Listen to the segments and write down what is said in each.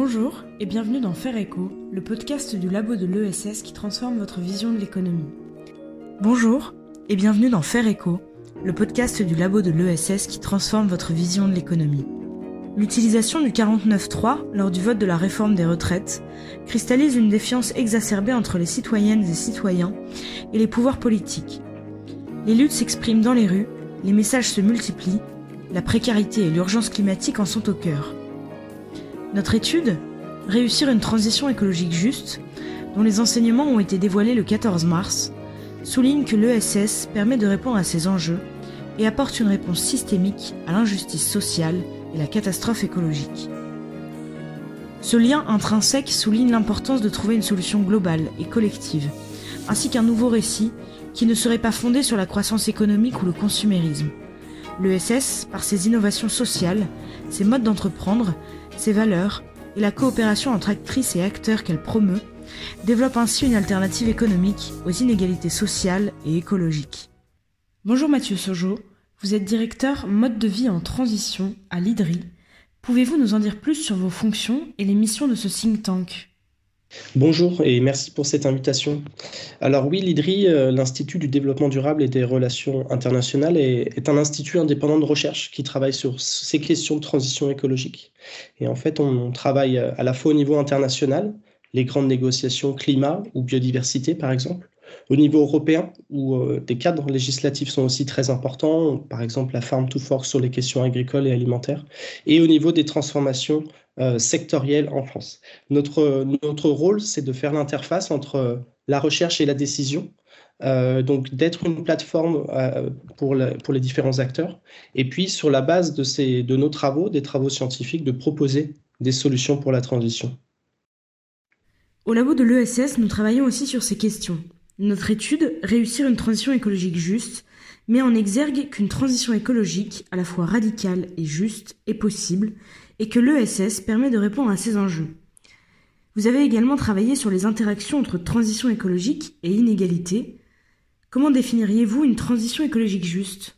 Bonjour et bienvenue dans Faire Écho, le podcast du labo de l'ESS qui transforme votre vision de l'économie. Bonjour et bienvenue dans Faire Écho, le podcast du labo de l'ESS qui transforme votre vision de l'économie. L'utilisation du 49.3 lors du vote de la réforme des retraites cristallise une défiance exacerbée entre les citoyennes et citoyens et les pouvoirs politiques. Les luttes s'expriment dans les rues, les messages se multiplient, la précarité et l'urgence climatique en sont au cœur. Notre étude, Réussir une transition écologique juste, dont les enseignements ont été dévoilés le 14 mars, souligne que l'ESS permet de répondre à ces enjeux et apporte une réponse systémique à l'injustice sociale et la catastrophe écologique. Ce lien intrinsèque souligne l'importance de trouver une solution globale et collective, ainsi qu'un nouveau récit qui ne serait pas fondé sur la croissance économique ou le consumérisme. L'ESS, par ses innovations sociales, ses modes d'entreprendre, ses valeurs et la coopération entre actrices et acteurs qu'elle promeut, développe ainsi une alternative économique aux inégalités sociales et écologiques. Bonjour Mathieu Sojo, vous êtes directeur mode de vie en transition à l'IDRI. Pouvez-vous nous en dire plus sur vos fonctions et les missions de ce think tank? Bonjour et merci pour cette invitation. Alors oui, l'IDRI, euh, l'Institut du développement durable et des relations internationales, est, un institut indépendant de recherche qui travaille sur ces questions de transition écologique. Et en fait, on, travaille à la fois au niveau international, les grandes négociations climat ou biodiversité par exemple, au niveau européen, où euh, des cadres législatifs sont aussi très importants, par exemple la Farm to Fork sur les questions agricoles et alimentaires, et au niveau des transformations euh, sectorielle en France. Notre, notre rôle, c'est de faire l'interface entre euh, la recherche et la décision, euh, donc d'être une plateforme pour, les différents acteurs, et puis sur la base de, de nos travaux, des travaux scientifiques, de proposer des solutions pour la transition. Au labo de l'ESS, nous travaillons aussi sur ces questions. Notre étude, Réussir une transition écologique juste, met en exergue qu'une transition écologique, à la fois radicale et juste, est possible, et que l'ESS permet de répondre à ces enjeux. Vous avez également travaillé sur les interactions entre transition écologique et inégalité. Comment définiriez-vous une transition écologique juste?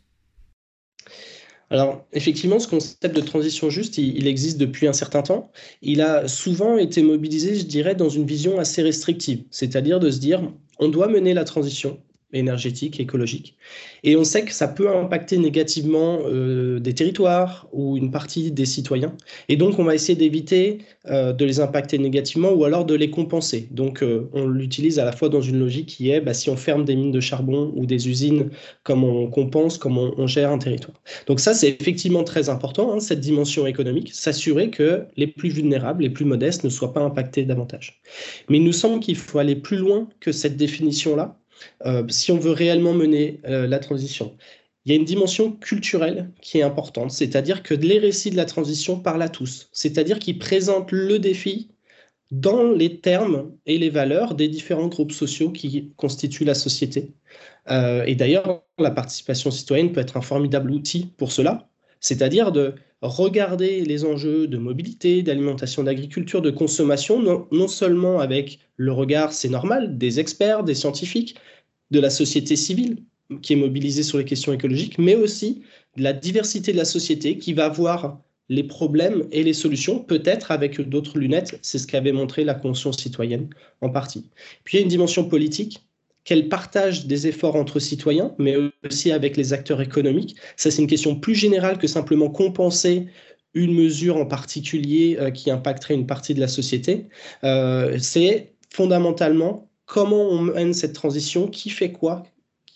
Alors, effectivement, ce concept de transition juste, il, existe depuis un certain temps. Il a souvent été mobilisé, je dirais, dans une vision assez restrictive, c'est-à-dire de se dire, on doit mener la transition, énergétique, écologique. Et on sait que ça peut impacter négativement euh, des territoires ou une partie des citoyens. Et donc, on va essayer d'éviter euh, de les impacter négativement ou alors de les compenser. Donc, euh, on l'utilise à la fois dans une logique qui est, bah, si on ferme des mines de charbon ou des usines, comme on compense, comme on, gère un territoire. Donc ça, c'est effectivement très important, hein, cette dimension économique, s'assurer que les plus vulnérables, les plus modestes ne soient pas impactés davantage. Mais il nous semble qu'il faut aller plus loin que cette définition-là euh, si on veut réellement mener euh, la transition. Il y a une dimension culturelle qui est importante, c'est-à-dire que les récits de la transition parlent à tous, c'est-à-dire qu'ils présentent le défi dans les termes et les valeurs des différents groupes sociaux qui constituent la société. Euh, et d'ailleurs, la participation citoyenne peut être un formidable outil pour cela, c'est-à-dire de regarder les enjeux de mobilité, d'alimentation, d'agriculture, de consommation, non, seulement avec le regard, c'est normal, des experts, des scientifiques, de la société civile qui est mobilisée sur les questions écologiques, mais aussi de la diversité de la société qui va voir les problèmes et les solutions, peut-être avec d'autres lunettes. C'est ce qu'avait montré la conscience citoyenne en partie. Puis il y a une dimension politique qu'elle partage des efforts entre citoyens, mais aussi avec les acteurs économiques. Ça, c'est une question plus générale que simplement compenser une mesure en particulier euh, qui impacterait une partie de la société. Euh, c'est fondamentalement comment on mène cette transition, qui fait quoi,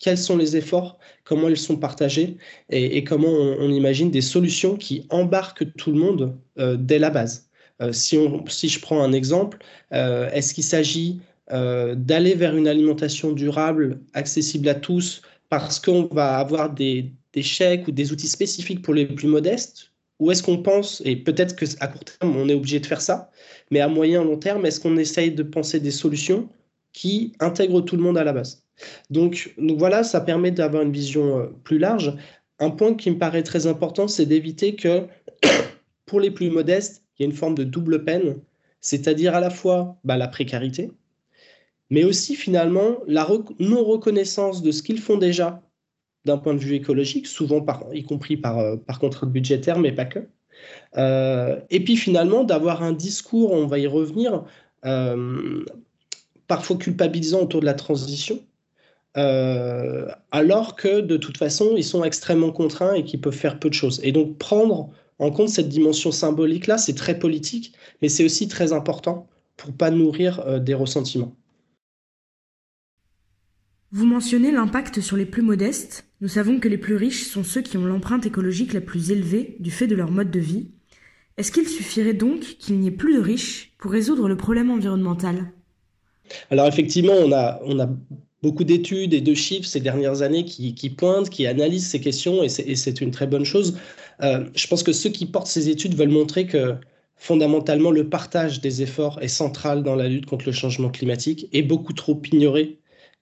quels sont les efforts, comment ils sont partagés et, comment on, imagine des solutions qui embarquent tout le monde euh, dès la base. si, on, si je prends un exemple, est-ce qu'il s'agit d'aller vers une alimentation durable, accessible à tous, parce qu'on va avoir des, chèques ou des outils spécifiques pour les plus modestes? Ou est-ce qu'on pense, et peut-être qu'à court terme, on est obligé de faire ça, mais à moyen long terme, est-ce qu'on essaye de penser des solutions qui intègrent tout le monde à la base? Donc, donc voilà, ça permet d'avoir une vision euh, plus large. Un point qui me paraît très important, c'est d'éviter que pour les plus modestes, il y ait une forme de double peine, c'est-à-dire à la fois bah, la précarité, mais aussi finalement la non-reconnaissance de ce qu'ils font déjà d'un point de vue écologique, souvent y compris par, euh, par contrainte budgétaire, mais pas que. et puis finalement, d'avoir un discours, on va y revenir, parfois culpabilisant autour de la transition, alors que de toute façon, ils sont extrêmement contraints et qu'ils peuvent faire peu de choses. Et donc prendre en compte cette dimension symbolique-là, c'est très politique, mais c'est aussi très important pour pas nourrir des ressentiments. Vous mentionnez l'impact sur les plus modestes. Nous savons que les plus riches sont ceux qui ont l'empreinte écologique la plus élevée du fait de leur mode de vie. Est-ce qu'il suffirait donc qu'il n'y ait plus de riches pour résoudre le problème environnemental? Alors effectivement, on a, beaucoup d'études et de chiffres ces dernières années qui, pointent, qui analysent ces questions, et c'est une très bonne chose. Euh, je pense que ceux qui portent ces études veulent montrer que fondamentalement, le partage des efforts est central dans la lutte contre le changement climatique et beaucoup trop ignoré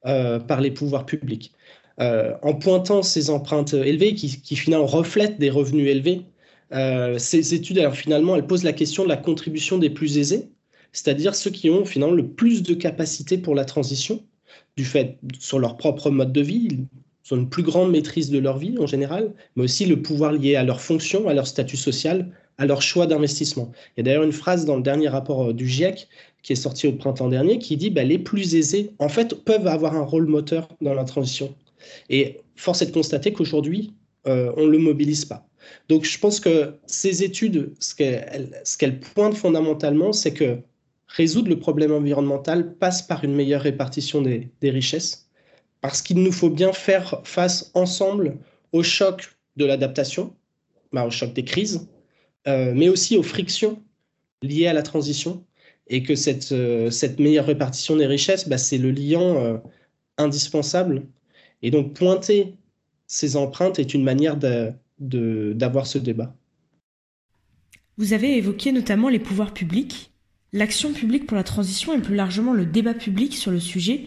euh, par les pouvoirs publics. Euh, en pointant ces empreintes élevées qui, finalement reflètent des revenus élevés, euh, ces études, finalement, elles posent la question de la contribution des plus aisés, c'est-à-dire ceux qui ont finalement le plus de capacité pour la transition, du fait sur leur propre mode de vie, ils ont une plus grande maîtrise de leur vie en général, mais aussi le pouvoir lié à leur fonction, à leur statut social, à leur choix d'investissement. Il y a d'ailleurs une phrase dans le dernier rapport du GIEC qui est sorti au printemps dernier, qui dit bah, les plus aisés, en fait, peuvent avoir un rôle moteur dans la transition. Et force est de constater qu'aujourd'hui, euh, on ne le mobilise pas. Donc je pense que ces études, ce qu'elles pointent fondamentalement, c'est que résoudre le problème environnemental passe par une meilleure répartition des, richesses, parce qu'il nous faut bien faire face ensemble au choc de l'adaptation, bah, au choc des crises, euh, mais aussi aux frictions liées à la transition et que cette, euh, meilleure répartition des richesses, bah, c'est le liant euh, indispensable. Et donc pointer ces empreintes est une manière d'avoir ce débat. Vous avez évoqué notamment les pouvoirs publics. L'action publique pour la transition et plus largement le débat public sur le sujet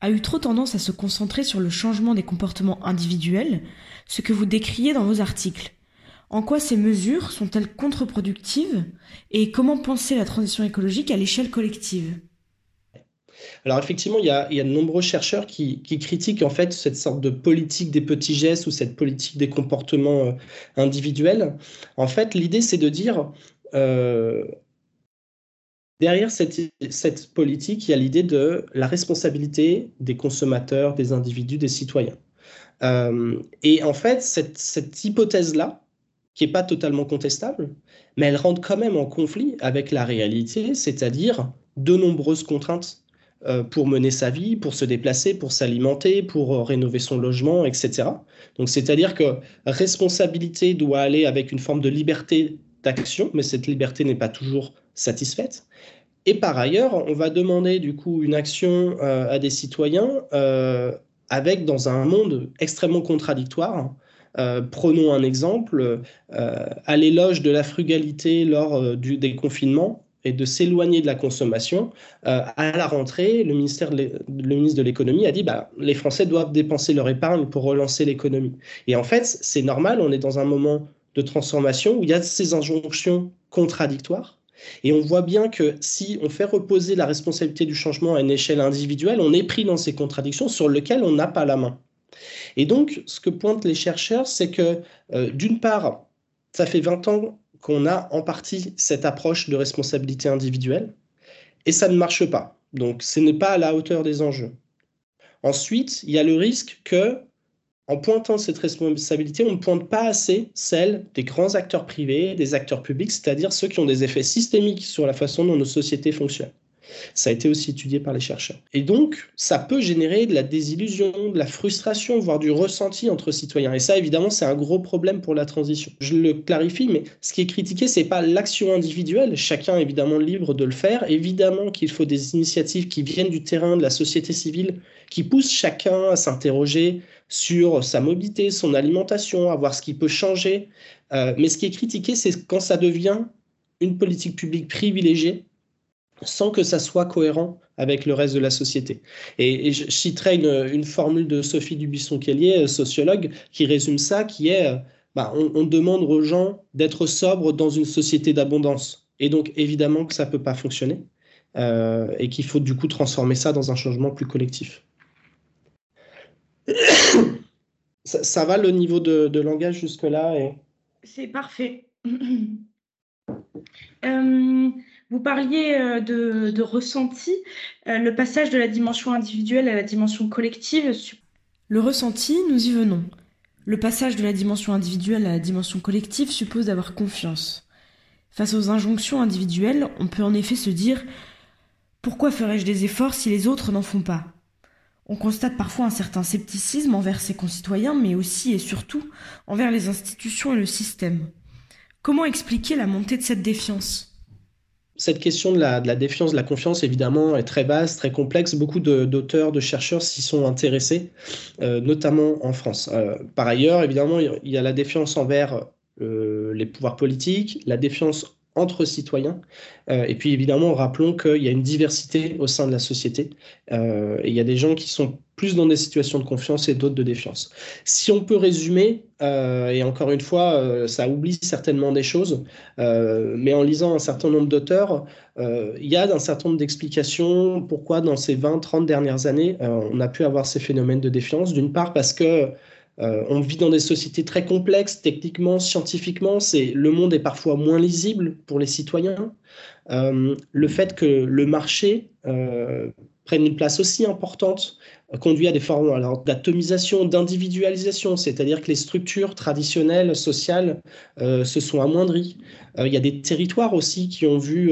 a eu trop tendance à se concentrer sur le changement des comportements individuels, ce que vous décriez dans vos articles. En quoi ces mesures sont-elles contre-productives et comment penser la transition écologique à l'échelle collective? Alors effectivement, il y, a, de nombreux chercheurs qui, critiquent en fait cette sorte de politique des petits gestes ou cette politique des comportements euh, individuels. En fait, l'idée c'est de dire euh, derrière cette, politique, il y a l'idée de la responsabilité des consommateurs, des individus, des citoyens. Euh, et en fait, cette, cette hypothèse-là, qui n'est pas totalement contestable, mais elle rentre quand même en conflit avec la réalité, c'est-à-dire de nombreuses contraintes euh, pour mener sa vie, pour se déplacer, pour s'alimenter, pour euh, rénover son logement, etc. Donc c'est-à-dire que responsabilité doit aller avec une forme de liberté d'action, mais cette liberté n'est pas toujours satisfaite. Et par ailleurs, on va demander du coup une action euh, à des citoyens avec dans un monde extrêmement contradictoire euh, prenons un exemple, euh, à l'éloge de la frugalité lors euh, du, des confinements et de s'éloigner de la consommation, à la rentrée, le, ministère le ministre de l'économie a dit bah, les Français doivent dépenser leur épargne pour relancer l'économie. Et en fait, c'est normal, on est dans un moment de transformation où il y a ces injonctions contradictoires. Et on voit bien que si on fait reposer la responsabilité du changement à une échelle individuelle, on est pris dans ces contradictions sur lesquelles on n'a pas la main. Et donc, ce que pointent les chercheurs, c'est que, euh, d'une part, ça fait 20 ans qu'on a en partie cette approche de responsabilité individuelle, et ça ne marche pas. Donc, ce n'est pas à la hauteur des enjeux. Ensuite, il y a le risque que, en pointant cette responsabilité, on ne pointe pas assez celle des grands acteurs privés, des acteurs publics, c'est-à-dire ceux qui ont des effets systémiques sur la façon dont nos sociétés fonctionnent. Ça a été aussi étudié par les chercheurs. Et donc, ça peut générer de la désillusion, de la frustration, voire du ressenti entre citoyens. Et ça, évidemment, c'est un gros problème pour la transition. Je le clarifie, mais ce qui est critiqué, c'est pas l'action individuelle. Chacun est évidemment libre de le faire. Évidemment qu'il faut des initiatives qui viennent du terrain, de la société civile, qui poussent chacun à s'interroger sur sa mobilité, son alimentation, à voir ce qui peut changer. Euh, mais ce qui est critiqué, c'est quand ça devient une politique publique privilégiée sans que ça soit cohérent avec le reste de la société. Et, je citerai une, formule de Sophie Dubuisson-Kellier, euh, sociologue, qui résume ça, qui est, euh, bah, on, demande aux gens d'être sobres dans une société d'abondance. Et donc, évidemment que ça ne peut pas fonctionner, euh, et qu'il faut du coup transformer ça dans un changement plus collectif. ça, va le niveau de, langage jusque-là C'est parfait. vous parliez de, de ressenti, le passage de la dimension individuelle à la dimension collective. Le ressenti, nous y venons. Le passage de la dimension individuelle à la dimension collective suppose d'avoir confiance. Face aux injonctions individuelles, on peut en effet se dire Pourquoi ferais-je des efforts si les autres n'en font pas? On constate parfois un certain scepticisme envers ses concitoyens, mais aussi et surtout envers les institutions et le système. Comment expliquer la montée de cette défiance? Cette question de la, défiance, de la confiance, évidemment, est très vaste, très complexe. Beaucoup d'auteurs, de, chercheurs s'y sont intéressés, euh, notamment en France. Euh, par ailleurs, évidemment, il y a la défiance envers euh, les pouvoirs politiques, la défiance entre citoyens. Et puis évidemment, rappelons qu'il y a une diversité au sein de la société. Il y a des gens qui sont plus dans des situations de confiance et d'autres de défiance. Si on peut résumer, et encore une fois, ça oublie certainement des choses, mais en lisant un certain nombre d'auteurs, il y a un certain nombre d'explications pourquoi dans ces 20-30 dernières années, on a pu avoir ces phénomènes de défiance. D'une part parce que euh, on vit dans des sociétés très complexes, techniquement, scientifiquement. C'est le monde est parfois moins lisible pour les citoyens. Euh, le fait que le marché euh, prenne une place aussi importante conduit à des formes d'atomisation, d'individualisation, c'est-à-dire que les structures traditionnelles sociales se sont amoindries. il y a des territoires aussi qui ont vu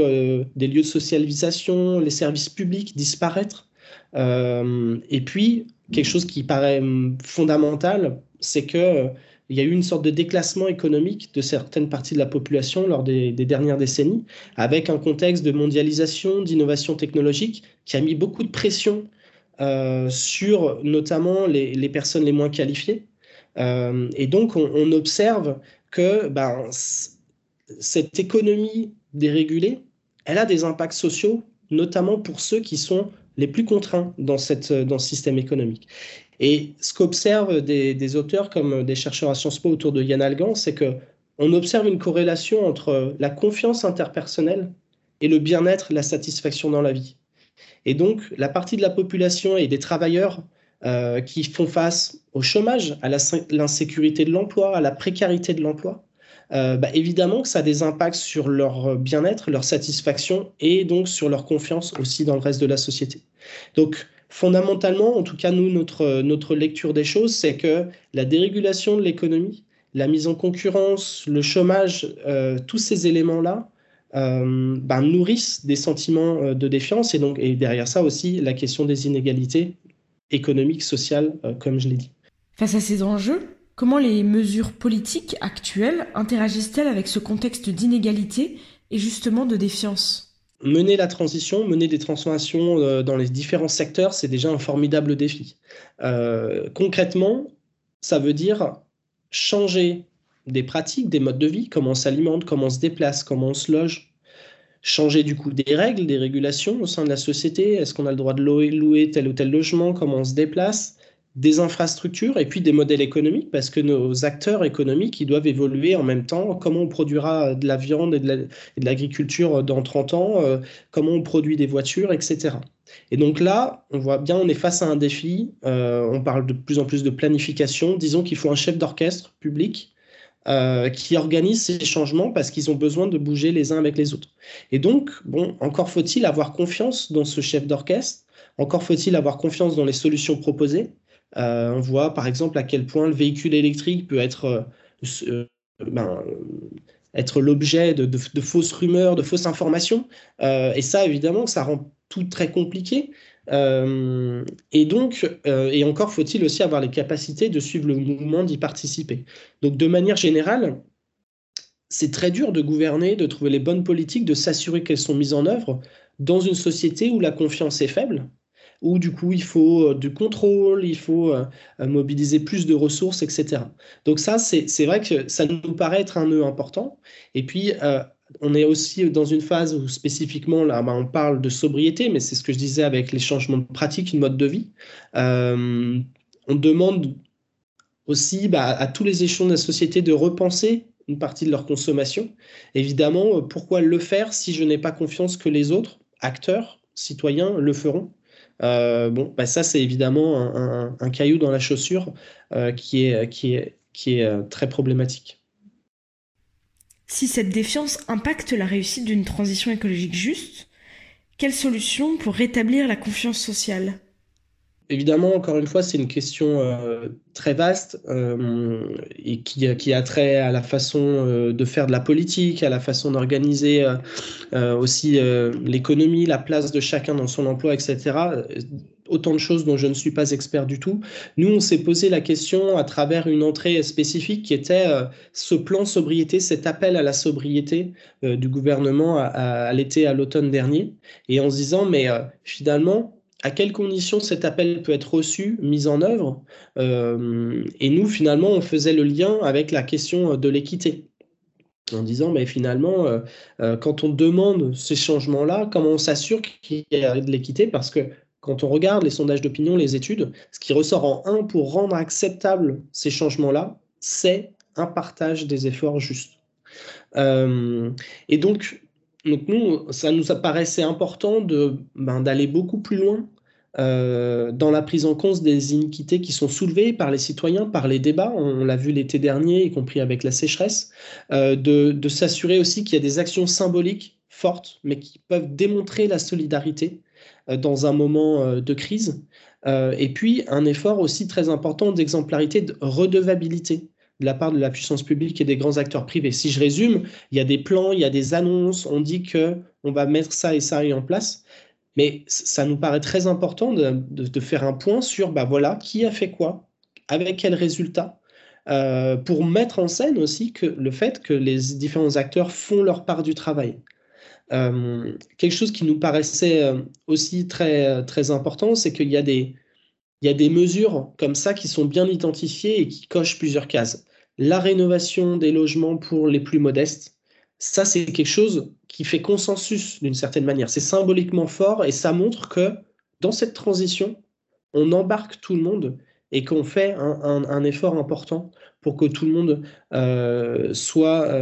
des lieux de socialisation, les services publics disparaître. et puis, quelque chose qui paraît hum, fondamental, c'est que euh, il y a eu une sorte de déclassement économique de certaines parties de la population lors des, dernières décennies, avec un contexte de mondialisation, d'innovation technologique, qui a mis beaucoup de pression euh, sur notamment les, personnes les moins qualifiées. Euh, et donc, on, observe que ben, cette économie dérégulée, elle a des impacts sociaux, notamment pour ceux qui sont les plus contraints dans, cette, dans ce système économique. Et ce qu'observent des, auteurs comme des chercheurs à Sciences Po autour de Yann Algan, c'est que on observe une corrélation entre la confiance interpersonnelle et le bien-être, la satisfaction dans la vie. Et donc, la partie de la population et des travailleurs euh, qui font face au chômage, à l'insécurité de l'emploi, à la précarité de l'emploi, euh, bah, évidemment que ça a des impacts sur leur bien-être, leur satisfaction et donc sur leur confiance aussi dans le reste de la société. Donc, fondamentalement, en tout cas, nous, notre, notre lecture des choses, c'est que la dérégulation de l'économie, la mise en concurrence, le chômage, euh, tous ces éléments-là euh, bah, nourrissent des sentiments de défiance et donc et derrière ça aussi la question des inégalités économiques, sociales, comme je l'ai dit. Face à ces enjeux, Comment les mesures politiques actuelles interagissent-elles avec ce contexte d'inégalité et justement de défiance? Mener la transition, mener des transformations euh, dans les différents secteurs, c'est déjà un formidable défi. Euh, concrètement, ça veut dire changer des pratiques, des modes de vie, comment on s'alimente, comment on se déplace, comment on se loge, changer du coup des règles, des régulations au sein de la société. Est-ce qu'on a le droit de louer tel ou tel logement, comment on se déplace? Des infrastructures et puis des modèles économiques, parce que nos acteurs économiques, ils doivent évoluer en même temps. Comment on produira de la viande et de l'agriculture dans 30 ans, euh, comment on produit des voitures, etc. Et donc là, on voit bien, on est face à un défi. Euh, on parle de plus en plus de planification. Disons qu'il faut un chef d'orchestre public euh, qui organise ces changements parce qu'ils ont besoin de bouger les uns avec les autres. Et donc, bon, encore faut-il avoir confiance dans ce chef d'orchestre. Encore faut-il avoir confiance dans les solutions proposées. Euh, on voit par exemple à quel point le véhicule électrique peut être, euh, ben, être l'objet de, fausses rumeurs, de fausses informations. et ça, évidemment, ça rend tout très compliqué. Et donc, et encore faut-il aussi avoir les capacités de suivre le mouvement, d'y participer. Donc, de manière générale, c'est très dur de gouverner, de trouver les bonnes politiques, de s'assurer qu'elles sont mises en œuvre dans une société où la confiance est faible, où du coup il faut euh, du contrôle, il faut euh, euh, mobiliser plus de ressources, etc. Donc ça, c'est vrai que ça nous paraît être un nœud important. Et puis, on est aussi dans une phase où spécifiquement, là, bah, on parle de sobriété, mais c'est ce que je disais avec les changements de pratique, une mode de vie. on demande aussi bah, à tous les échelons de la société de repenser une partie de leur consommation. Évidemment, pourquoi le faire si je n'ai pas confiance que les autres acteurs, citoyens, le feront? Euh, bon, bah ça, c'est évidemment un, caillou dans la chaussure euh, qui est, euh, très problématique. Si cette défiance impacte la réussite d'une transition écologique juste, quelles solutions pour rétablir la confiance sociale? Évidemment, encore une fois, c'est une question euh, très vaste euh, et qui, qui, a trait à la façon euh, de faire de la politique, à la façon d'organiser aussi l'économie, la place de chacun dans son emploi, etc. Autant de choses dont je ne suis pas expert du tout. Nous, on s'est posé la question à travers une entrée spécifique qui était ce plan sobriété, cet appel à la sobriété du gouvernement à, l'été, à l'automne dernier, et en se disant, mais finalement, à quelles conditions cet appel peut être reçu, mis en œuvre. Euh, et nous, finalement, on faisait le lien avec la question de l'équité. En disant, mais finalement, euh, euh, quand on demande ces changements-là, comment on s'assure qu'il y a de l'équité? Parce que quand on regarde les sondages d'opinion, les études, ce qui ressort en un pour rendre acceptable ces changements-là, c'est un partage des efforts justes. et donc, donc nous, ça nous paraissait important de, ben, d'aller beaucoup plus loin euh, dans la prise en compte des iniquités qui sont soulevées par les citoyens, par les débats, on, l'a vu l'été dernier, y compris avec la sécheresse, euh, de, de s'assurer aussi qu'il y a des actions symboliques fortes, mais qui peuvent démontrer la solidarité euh, dans un moment de crise. et puis un effort aussi très important d'exemplarité, de redevabilité de la part de la puissance publique et des grands acteurs privés. Si je résume, il y a des plans, il y a des annonces, on dit que on va mettre ça et ça en place, mais ça nous paraît très important de, faire un point sur, bah voilà, qui a fait quoi, avec quels résultats, euh, pour mettre en scène aussi que le fait que les différents acteurs font leur part du travail. Euh, quelque chose qui nous paraissait euh, aussi très, très important, c'est qu'il y a des, il y a des mesures comme ça qui sont bien identifiées et qui cochent plusieurs cases. La rénovation des logements pour les plus modestes, ça c'est quelque chose qui fait consensus d'une certaine manière. C'est symboliquement fort et ça montre que dans cette transition, on embarque tout le monde et qu'on fait un, effort important pour que tout le monde euh, soit,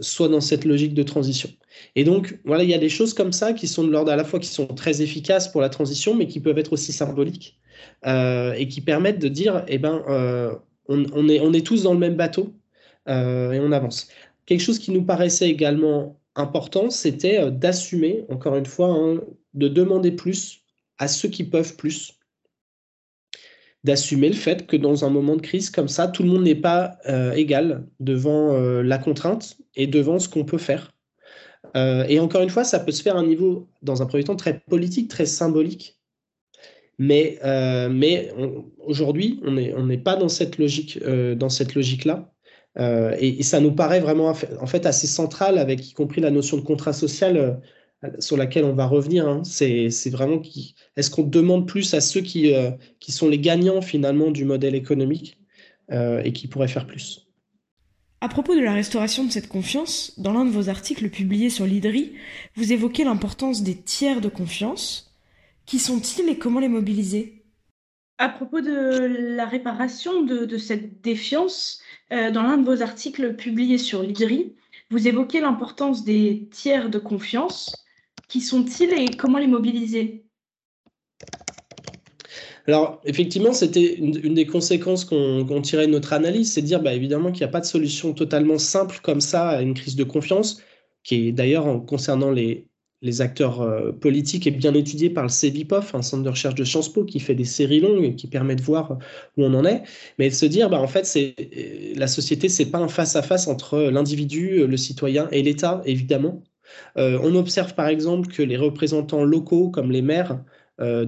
soit dans cette logique de transition. Et donc, voilà, il y a des choses comme ça qui sont de l'ordre à la fois qui sont très efficaces pour la transition, mais qui peuvent être aussi symboliques euh, et qui permettent de dire, eh ben, euh, on, est, tous dans le même bateau euh, et on avance. Quelque chose qui nous paraissait également important, c'était d'assumer, encore une fois, hein, de demander plus à ceux qui peuvent plus d'assumer le fait que dans un moment de crise comme ça, tout le monde n'est pas égal devant la contrainte et devant ce qu'on peut faire. Et encore une fois, ça peut se faire à un niveau, dans un premier temps, très politique, très symbolique. Mais, euh, mais aujourd'hui, on n'est on pas dans cette euh, logique-là. Euh, et, ça nous paraît vraiment en fait assez central, avec y compris la notion de contrat social sur laquelle on va revenir. Hein. C'est vraiment est-ce qu'on demande plus à ceux qui, qui sont les gagnants finalement du modèle économique et qui pourraient faire plus? À propos de la restauration de cette confiance, dans l'un de vos articles publiés sur l'IDRI, vous évoquez l'importance des tiers de confiance, qui sont-ils et comment les mobiliser? À propos de la réparation de, cette défiance, euh, dans l'un de vos articles publiés sur l'IDRI, vous évoquez l'importance des tiers de confiance. Qui sont-ils et comment les mobiliser? Alors, effectivement, c'était une, des conséquences qu'on tirait de notre analyse, c'est de dire bah, évidemment qu'il n'y a pas de solution totalement simple comme ça à une crise de confiance, qui est d'ailleurs concernant les, les acteurs euh, politiques est bien étudié par le CEVIPOF, un centre de recherche de Sciences Po qui fait des séries longues et qui permet de voir où on en est, mais de se dire, bah, en fait, c'est la société, c'est pas un face-à-face entre l'individu, le citoyen et l'État, évidemment. Euh, on observe par exemple que les représentants locaux, comme les maires, euh,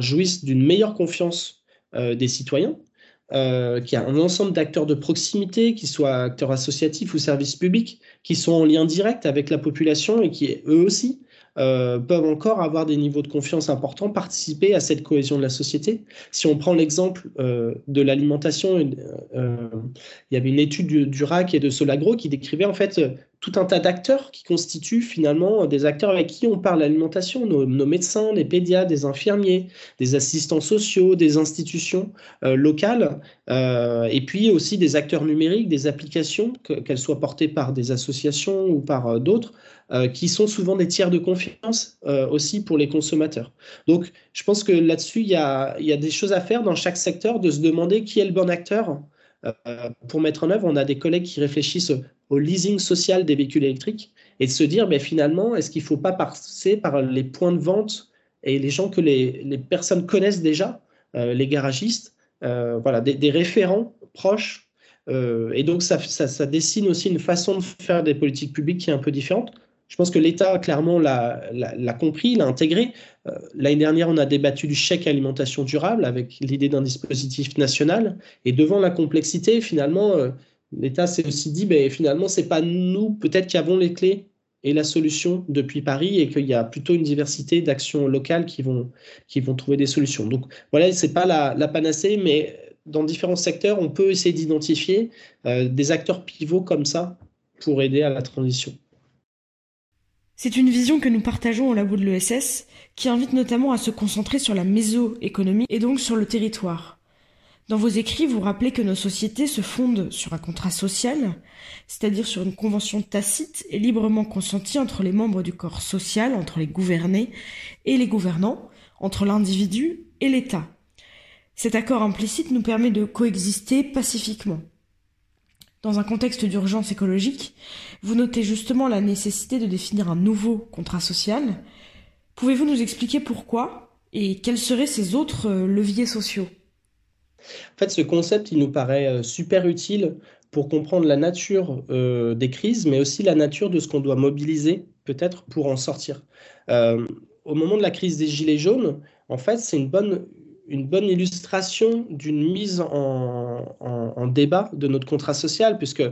jouissent d'une meilleure confiance des citoyens, euh, qu'il y a un ensemble d'acteurs de proximité, qu'ils soient acteurs associatifs ou services publics, qui sont en lien direct avec la population et qui, eux aussi, euh, peuvent encore avoir des niveaux de confiance importants, participer à cette cohésion de la société. Si on prend l'exemple euh, de l'alimentation, il y avait une étude du, RAC et de Solagro qui décrivait en fait tout un tas d'acteurs qui constituent finalement des acteurs avec qui on parle l'alimentation, nos, médecins, les pédiatres, des infirmiers, des assistants sociaux, des institutions euh, locales, euh, et puis aussi des acteurs numériques, des applications, qu'elles soient portées par des associations ou par euh, d'autres, qui sont souvent des tiers de confiance aussi pour les consommateurs. Donc je pense que là-dessus, il y a, y a des choses à faire dans chaque secteur, de se demander qui est le bon acteur. pour mettre en œuvre, on a des collègues qui réfléchissent au leasing social des véhicules électriques et de se dire, mais finalement, est-ce qu'il ne faut pas passer par les points de vente et les gens que les, les personnes connaissent déjà, euh, les garagistes, euh, voilà, des, référents proches. Euh, et donc, ça, ça, ça, dessine aussi une façon de faire des politiques publiques qui est un peu différente. Je pense que l'État, clairement, l'a compris, l'a intégré. L'année dernière, on a débattu du chèque alimentation durable avec l'idée d'un dispositif national. Et devant la complexité, finalement, l'État s'est aussi dit, ben, finalement, c'est pas nous, peut-être, qui avons les clés et la solution depuis Paris et qu'il y a plutôt une diversité d'actions locales qui vont, trouver des solutions. Donc voilà, ce n'est pas la, panacée, mais dans différents secteurs, on peut essayer d'identifier euh, des acteurs pivots comme ça pour aider à la transition. C'est une vision que nous partageons au labo de l'ESS, qui invite notamment à se concentrer sur la méso-économie et donc sur le territoire. Dans vos écrits, vous rappelez que nos sociétés se fondent sur un contrat social, c'est-à-dire sur une convention tacite et librement consentie entre les membres du corps social, entre les gouvernés et les gouvernants, entre l'individu et l'État. Cet accord implicite nous permet de coexister pacifiquement. Dans un contexte d'urgence écologique, vous notez justement la nécessité de définir un nouveau contrat social. Pouvez-vous nous expliquer pourquoi et quels seraient ces autres leviers sociaux? En fait, ce concept, il nous paraît euh, super utile pour comprendre la nature euh, des crises, mais aussi la nature de ce qu'on doit mobiliser peut-être pour en sortir. Euh, au moment de la crise des Gilets jaunes, en fait, c'est une bonne, une bonne illustration d'une mise en, débat de notre contrat social, puisque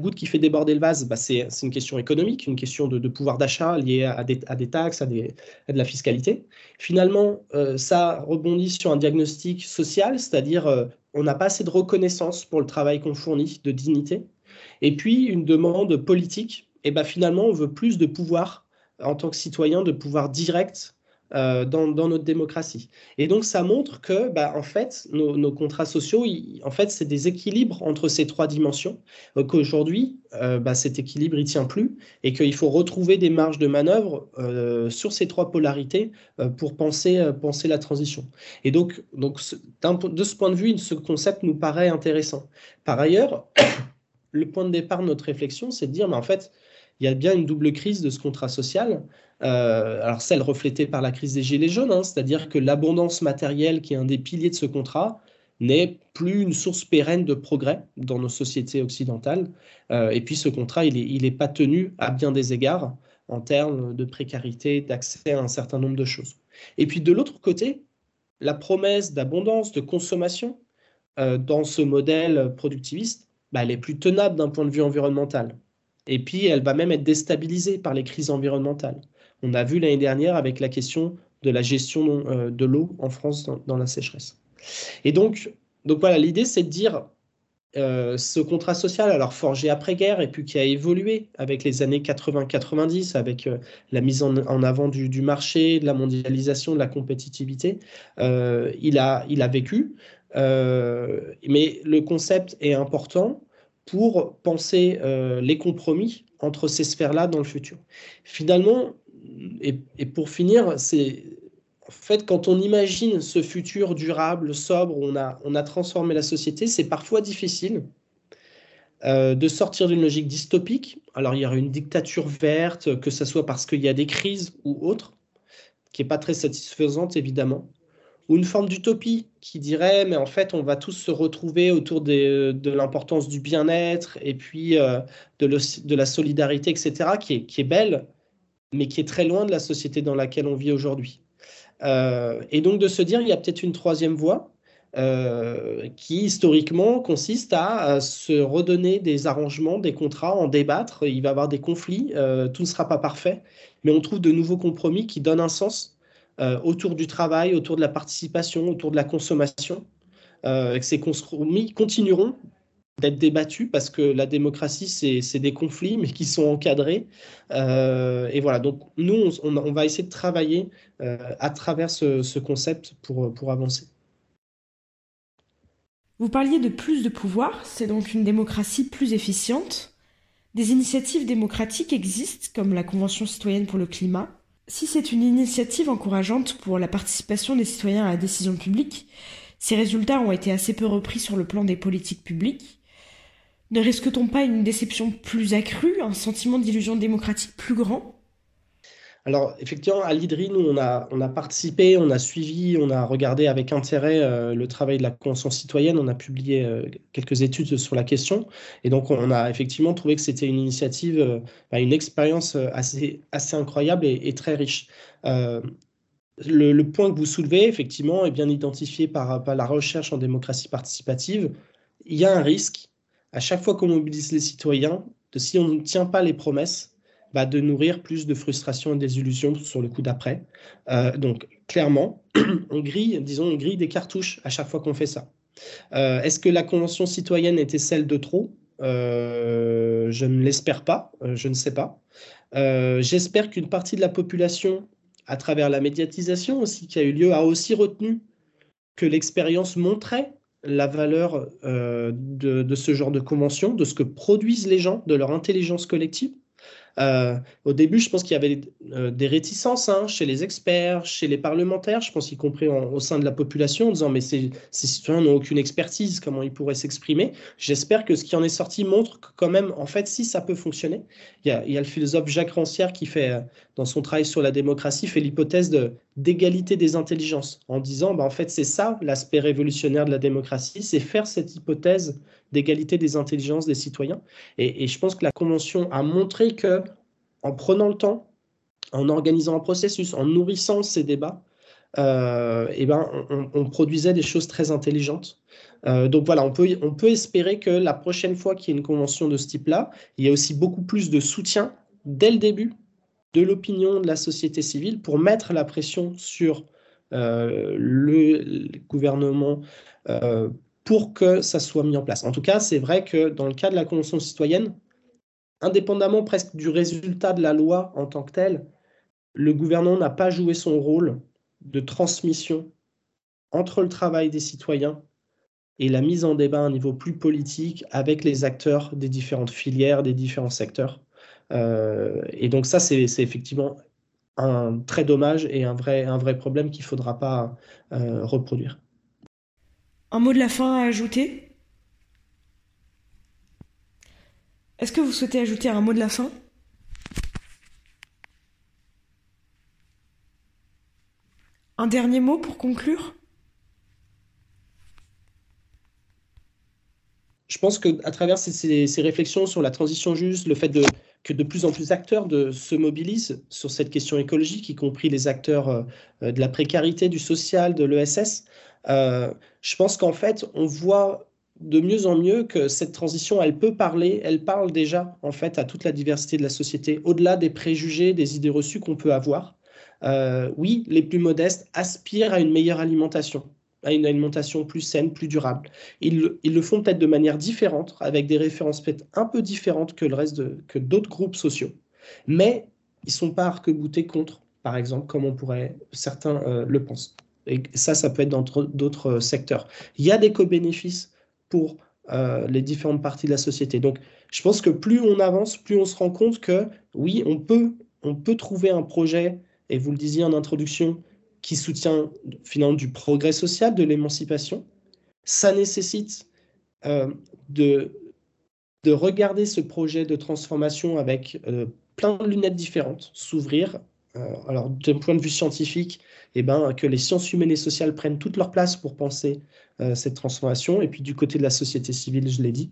goutte qui fait déborder le vase, bah, c'est une question économique, une question de, pouvoir d'achat liée à des, taxes, à, de la fiscalité. Finalement, euh, ça rebondit sur un diagnostic social, c'est-à-dire euh, on n'a pas assez de reconnaissance pour le travail qu'on fournit, de dignité. Et puis une demande politique, et bah, finalement on veut plus de pouvoir en tant que citoyen, de pouvoir direct euh, dans, notre démocratie. Et donc, ça montre que, bah, en fait, nos, contrats sociaux, en fait, c'est des équilibres entre ces trois dimensions, euh, qu'aujourd'hui, euh, bah, cet équilibre, il tient plus, et qu'il faut retrouver des marges de manœuvre sur ces trois polarités pour penser, penser la transition. Et donc, donc de ce point de vue, ce concept nous paraît intéressant. Par ailleurs, le point de départ de notre réflexion, c'est de dire, mais en fait, il y a bien une double crise de ce contrat social. Euh, alors celle reflétée par la crise des Gilets jaunes, hein, c'est-à-dire que l'abondance matérielle qui est un des piliers de ce contrat n'est plus une source pérenne de progrès dans nos sociétés occidentales. Euh, et puis ce contrat, il n'est pas tenu à bien des égards en termes de précarité, d'accès à un certain nombre de choses. Et puis de l'autre côté, la promesse d'abondance, de consommation euh, dans ce modèle productiviste, bah, elle est plus tenable d'un point de vue environnemental. Et puis, elle va même être déstabilisée par les crises environnementales. On a vu l'année dernière avec la question de la gestion euh, de l'eau en France dans, la sécheresse. Et donc, donc voilà, l'idée, c'est de dire euh, ce contrat social, alors forgé après-guerre et puis qui a évolué avec les années 80-90, avec euh, la mise en, avant du, marché, de la mondialisation, de la compétitivité, il, a, il a vécu. mais le concept est important pour penser euh, les compromis entre ces sphères-là dans le futur. Finalement, et, pour finir, c'est en fait quand on imagine ce futur durable, sobre, on a, on a transformé la société, c'est parfois difficile euh, de sortir d'une logique dystopique. Alors il y aurait une dictature verte, que ce soit parce qu'il y a des crises ou autre, qui n'est pas très satisfaisante évidemment ou une forme d'utopie qui dirait mais en fait on va tous se retrouver autour de l'importance du bien-être et puis euh, de, la solidarité, etc., qui est, belle, mais qui est très loin de la société dans laquelle on vit aujourd'hui. Euh, et donc de se dire il y a peut-être une troisième voie euh, qui historiquement consiste à, se redonner des arrangements, des contrats, en débattre, il va y avoir des conflits, tout ne sera pas parfait, mais on trouve de nouveaux compromis qui donnent un sens euh, autour du travail, autour de la participation, autour de la consommation. Euh, ces compromis continueront d'être débattus parce que la démocratie, c'est des conflits, mais qui sont encadrés. Euh, et voilà, donc nous, on, va essayer de travailler à travers ce, concept pour, pour avancer. Vous parliez de plus de pouvoir, c'est donc une démocratie plus efficiente. Des initiatives démocratiques existent, comme la Convention citoyenne pour le climat, si c'est une initiative encourageante pour la participation des citoyens à la décision publique, ces résultats ont été assez peu repris sur le plan des politiques publiques. Ne risque-t-on pas une déception plus accrue, un sentiment d'illusion démocratique plus grand? Alors, effectivement, à l'IDRI, nous, on a, participé, on a suivi, on a regardé avec intérêt euh, le travail de la Convention citoyenne, on a publié euh, quelques études sur la question. Et donc, on a effectivement trouvé que c'était une initiative, euh, bah, une expérience assez, incroyable et, très riche. Le, point que vous soulevez, effectivement, est bien identifié par la recherche en démocratie participative. Il y a un risque, à chaque fois qu'on mobilise les citoyens, de si on ne tient pas les promesses, bah, de nourrir plus de frustration et des illusions sur le coup d'après. Euh, donc, clairement, on grille, disons, on grille des cartouches à chaque fois qu'on fait ça. Euh, est-ce que la Convention citoyenne était celle de trop? Euh, Je ne l'espère pas, je ne sais pas. J'espère qu'une partie de la population, à travers la médiatisation aussi qui a eu lieu, a aussi retenu que l'expérience montrait la valeur de, ce genre de convention, de ce que produisent les gens, de leur intelligence collective. Euh, au début, je pense qu'il y avait euh, des réticences hein, chez les experts, chez les parlementaires, je pense y compris au sein de la population, en disant mais ces, citoyens n'ont aucune expertise, comment ils pourraient s'exprimer? J'espère que ce qui en est sorti montre que quand même, en fait, si ça peut fonctionner. Il y a, il y a le philosophe Jacques Rancière qui fait, euh, dans son travail sur la démocratie, fait l'hypothèse d'égalité des intelligences, en disant bah, en fait c'est ça l'aspect révolutionnaire de la démocratie, c'est faire cette hypothèse d'égalité des intelligences des citoyens. Et, je pense que la Convention a montré que, en prenant le temps, en organisant un processus, en nourrissant ces débats, euh, eh ben, on, produisait des choses très intelligentes. Euh, donc voilà, on peut, on peut espérer que la prochaine fois qu'il y a une convention de ce type-là, il y a aussi beaucoup plus de soutien dès le début de l'opinion de la société civile pour mettre la pression sur euh, le, gouvernement pour que ça soit mis en place. En tout cas, c'est vrai que dans le cas de la Convention citoyenne, indépendamment presque du résultat de la loi en tant que telle, le gouvernement n'a pas joué son rôle de transmission entre le travail des citoyens et la mise en débat à un niveau plus politique avec les acteurs des différentes filières, des différents secteurs. Euh, et donc ça, c'est effectivement un très dommage et un vrai, problème qu'il ne faudra pas euh, reproduire. Un mot de la fin à ajouter? Est-ce que vous souhaitez ajouter un mot de la fin? Un dernier mot pour conclure? Je pense qu'à travers ces, réflexions sur la transition juste, le fait que de plus en plus d'acteurs se mobilisent sur cette question écologique, y compris les acteurs euh, de la précarité, du social, de l'ESS, euh, je pense qu'en fait, on voit de mieux en mieux que cette transition, elle peut parler, elle parle déjà en fait à toute la diversité de la société, au-delà des préjugés, des idées reçues qu'on peut avoir. Euh, oui, les plus modestes aspirent à une meilleure alimentation, à une alimentation plus saine, plus durable. Ils, le font peut-être de manière différente, avec des références peut-être un peu différentes que le reste que d'autres groupes sociaux, mais ils sont pas arc-boutés contre, par exemple, comme on pourrait certains euh, le pensent. Et ça, ça peut être dans d'autres euh, secteurs. Il y a des co-bénéfices pour euh, les différentes parties de la société. Donc, je pense que plus on avance, plus on se rend compte que oui, on peut, on peut trouver un projet, et vous le disiez en introduction, qui soutient finalement du progrès social, de l'émancipation. Ça nécessite euh, de, de regarder ce projet de transformation avec plein de lunettes différentes, s'ouvrir. Alors, d'un point de vue scientifique, eh ben, que les sciences humaines et sociales prennent toute leur place pour penser euh, cette transformation. Et puis du côté de la société civile, je l'ai dit,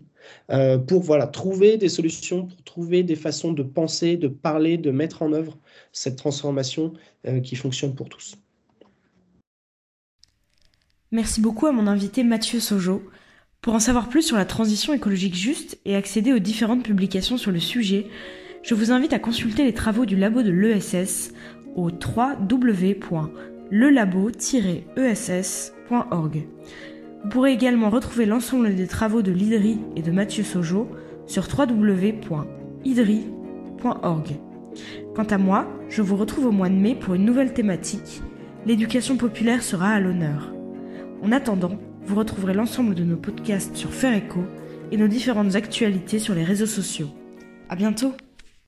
euh, pour voilà, trouver des solutions, pour trouver des façons de penser, de parler, de mettre en œuvre cette transformation euh, qui fonctionne pour tous. Merci beaucoup à mon invité Mathieu Sojo. Pour en savoir plus sur la transition écologique juste et accéder aux différentes publications sur le sujet, je vous invite à consulter les travaux du labo de l'ESS au www.lelabo-ess.org. Vous pourrez également retrouver l'ensemble des travaux de l'IDRI et de Mathieu Sojo sur www.idri.org. Quant à moi, je vous retrouve au mois de mai pour une nouvelle thématique. L'éducation populaire sera à l'honneur. En attendant, vous retrouverez l'ensemble de nos podcasts sur Faire Echo et nos différentes actualités sur les réseaux sociaux. À bientôt!